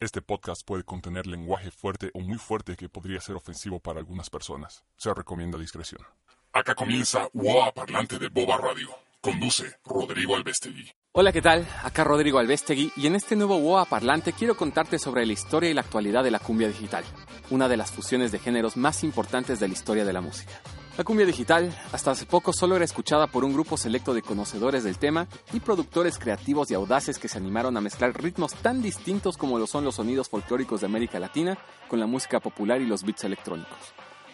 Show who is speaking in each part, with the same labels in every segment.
Speaker 1: Este podcast puede contener lenguaje fuerte o muy fuerte que podría ser ofensivo para algunas personas. Se recomienda discreción. Acá comienza WOA Parlante de Boba Radio. Conduce Rodrigo Albestegui.
Speaker 2: Hola, ¿qué tal? Acá Rodrigo Albestegui y en este nuevo WOA Parlante quiero contarte sobre la historia y la actualidad de la cumbia digital, una de las fusiones de géneros más importantes de la historia de la música. La cumbia digital hasta hace poco solo era escuchada por un grupo selecto de conocedores del tema y productores creativos y audaces que se animaron a mezclar ritmos tan distintos como lo son los sonidos folclóricos de América Latina con la música popular y los beats electrónicos.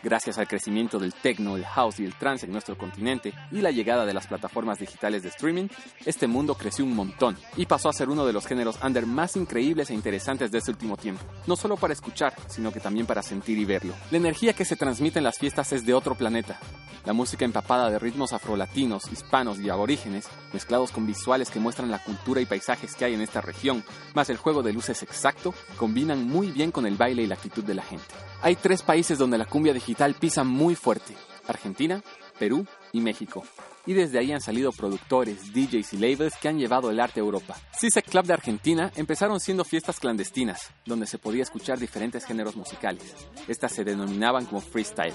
Speaker 2: Gracias al crecimiento del techno, el house y el trance en nuestro continente y la llegada de las plataformas digitales de streaming, este mundo creció un montón y pasó a ser uno de los géneros under más increíbles e interesantes de este último tiempo. No solo para escuchar, sino que también para sentir y verlo. La energía que se transmite en las fiestas es de otro planeta. La música empapada de ritmos afrolatinos, hispanos y aborígenes, mezclados con visuales que muestran la cultura y paisajes que hay en esta región, más el juego de luces exacto, combinan muy bien con el baile y la actitud de la gente. Hay tres países donde la cumbia digital pisa muy fuerte, Argentina, Perú y México. Y desde ahí han salido productores, DJs y labels que han llevado el arte a Europa. CISEC Club de Argentina empezaron siendo fiestas clandestinas, donde se podía escuchar diferentes géneros musicales. Estas se denominaban como freestyle,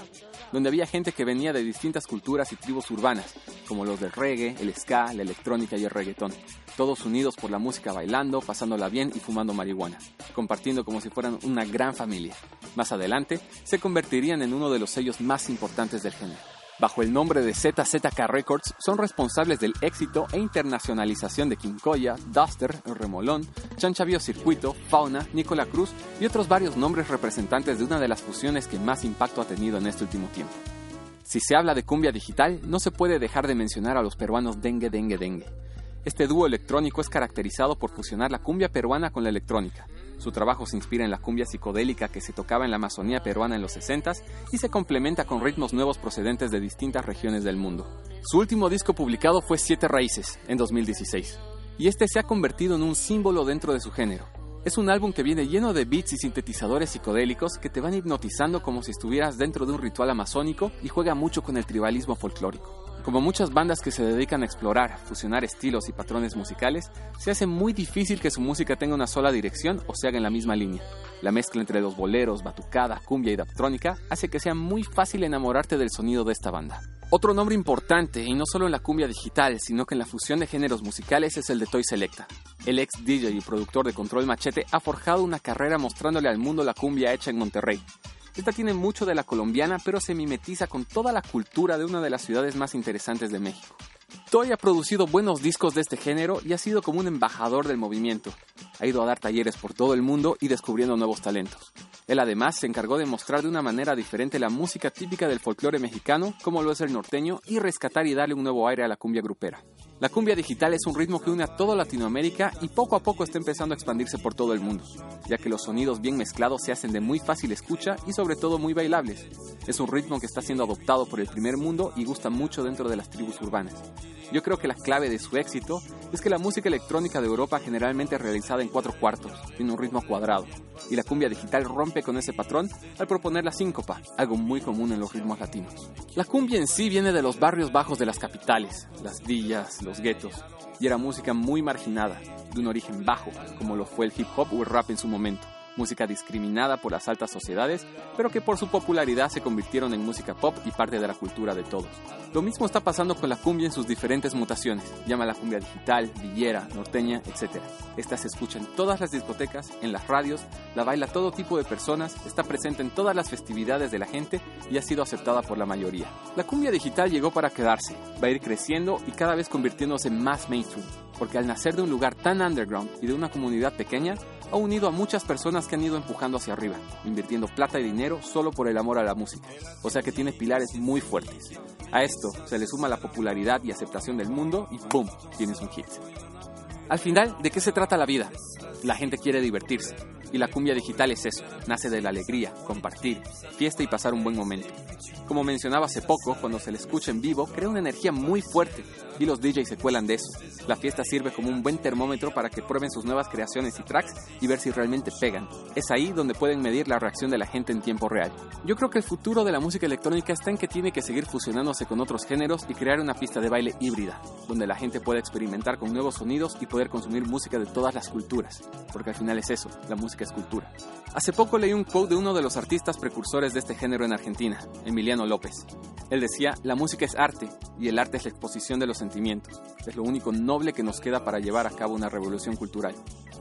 Speaker 2: donde había gente que venía de distintas culturas y tribus urbanas, como los del reggae, el ska, la electrónica y el reggaetón. Todos unidos por la música bailando, pasándola bien y fumando marihuana, compartiendo como si fueran una gran familia. Más adelante, se convertirían en uno de los sellos más importantes del género bajo el nombre de ZZK Records, son responsables del éxito e internacionalización de Quincoya, Duster, Remolón, Chanchavio Circuito, Fauna, Nicola Cruz y otros varios nombres representantes de una de las fusiones que más impacto ha tenido en este último tiempo. Si se habla de cumbia digital, no se puede dejar de mencionar a los peruanos Dengue Dengue Dengue. Este dúo electrónico es caracterizado por fusionar la cumbia peruana con la electrónica, su trabajo se inspira en la cumbia psicodélica que se tocaba en la Amazonía peruana en los 60 y se complementa con ritmos nuevos procedentes de distintas regiones del mundo. Su último disco publicado fue Siete Raíces, en 2016, y este se ha convertido en un símbolo dentro de su género. Es un álbum que viene lleno de beats y sintetizadores psicodélicos que te van hipnotizando como si estuvieras dentro de un ritual amazónico y juega mucho con el tribalismo folclórico. Como muchas bandas que se dedican a explorar, fusionar estilos y patrones musicales, se hace muy difícil que su música tenga una sola dirección o se haga en la misma línea. La mezcla entre los boleros, batucada, cumbia y daptrónica hace que sea muy fácil enamorarte del sonido de esta banda. Otro nombre importante, y no solo en la cumbia digital, sino que en la fusión de géneros musicales, es el de Toy Selecta. El ex DJ y productor de Control Machete ha forjado una carrera mostrándole al mundo la cumbia hecha en Monterrey, esta tiene mucho de la colombiana, pero se mimetiza con toda la cultura de una de las ciudades más interesantes de México. Toy ha producido buenos discos de este género y ha sido como un embajador del movimiento. Ha ido a dar talleres por todo el mundo y descubriendo nuevos talentos. Él además se encargó de mostrar de una manera diferente la música típica del folclore mexicano, como lo es el norteño, y rescatar y darle un nuevo aire a la cumbia grupera. La cumbia digital es un ritmo que une a toda Latinoamérica y poco a poco está empezando a expandirse por todo el mundo, ya que los sonidos bien mezclados se hacen de muy fácil escucha y sobre todo muy bailables. Es un ritmo que está siendo adoptado por el primer mundo y gusta mucho dentro de las tribus urbanas. Yo creo que la clave de su éxito es que la música electrónica de Europa generalmente es realizada en cuatro cuartos, tiene un ritmo cuadrado, y la cumbia digital rompe con ese patrón al proponer la síncopa, algo muy común en los ritmos latinos. La cumbia en sí viene de los barrios bajos de las capitales, las villas, los guetos, y era música muy marginada, de un origen bajo, como lo fue el hip hop o el rap en su momento música discriminada por las altas sociedades, pero que por su popularidad se convirtieron en música pop y parte de la cultura de todos. Lo mismo está pasando con la cumbia en sus diferentes mutaciones, llama la cumbia digital, villera, norteña, etc. Esta se escucha en todas las discotecas, en las radios, la baila todo tipo de personas, está presente en todas las festividades de la gente y ha sido aceptada por la mayoría. La cumbia digital llegó para quedarse, va a ir creciendo y cada vez convirtiéndose más mainstream, porque al nacer de un lugar tan underground y de una comunidad pequeña, ha unido a muchas personas que han ido empujando hacia arriba, invirtiendo plata y dinero solo por el amor a la música. O sea que tiene pilares muy fuertes. A esto se le suma la popularidad y aceptación del mundo y ¡boom! Tienes un hit. Al final, ¿de qué se trata la vida? La gente quiere divertirse. Y la cumbia digital es eso, nace de la alegría, compartir, fiesta y pasar un buen momento. Como mencionaba hace poco, cuando se le escucha en vivo, crea una energía muy fuerte y los DJs se cuelan de eso. La fiesta sirve como un buen termómetro para que prueben sus nuevas creaciones y tracks y ver si realmente pegan. Es ahí donde pueden medir la reacción de la gente en tiempo real. Yo creo que el futuro de la música electrónica está en que tiene que seguir fusionándose con otros géneros y crear una pista de baile híbrida, donde la gente pueda experimentar con nuevos sonidos y poder consumir música de todas las culturas, porque al final es eso, la música es cultura. Hace poco leí un quote de uno de los artistas precursores de este género en Argentina, Emiliano López. Él decía, la música es arte y el arte es la exposición de los sentimientos. Es lo único noble que nos queda para llevar a cabo una revolución cultural.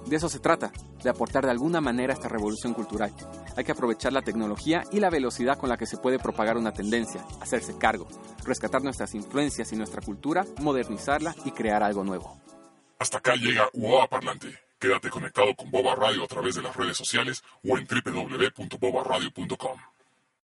Speaker 2: De eso se trata, de aportar de alguna manera esta revolución cultural. Hay que aprovechar la tecnología y la velocidad con la que se puede propagar una tendencia, hacerse cargo, rescatar nuestras influencias y nuestra cultura, modernizarla y crear algo nuevo.
Speaker 1: Hasta acá llega UOA Parlante. Quédate conectado con Boba Radio a través de las redes sociales o en www.bobaradio.com.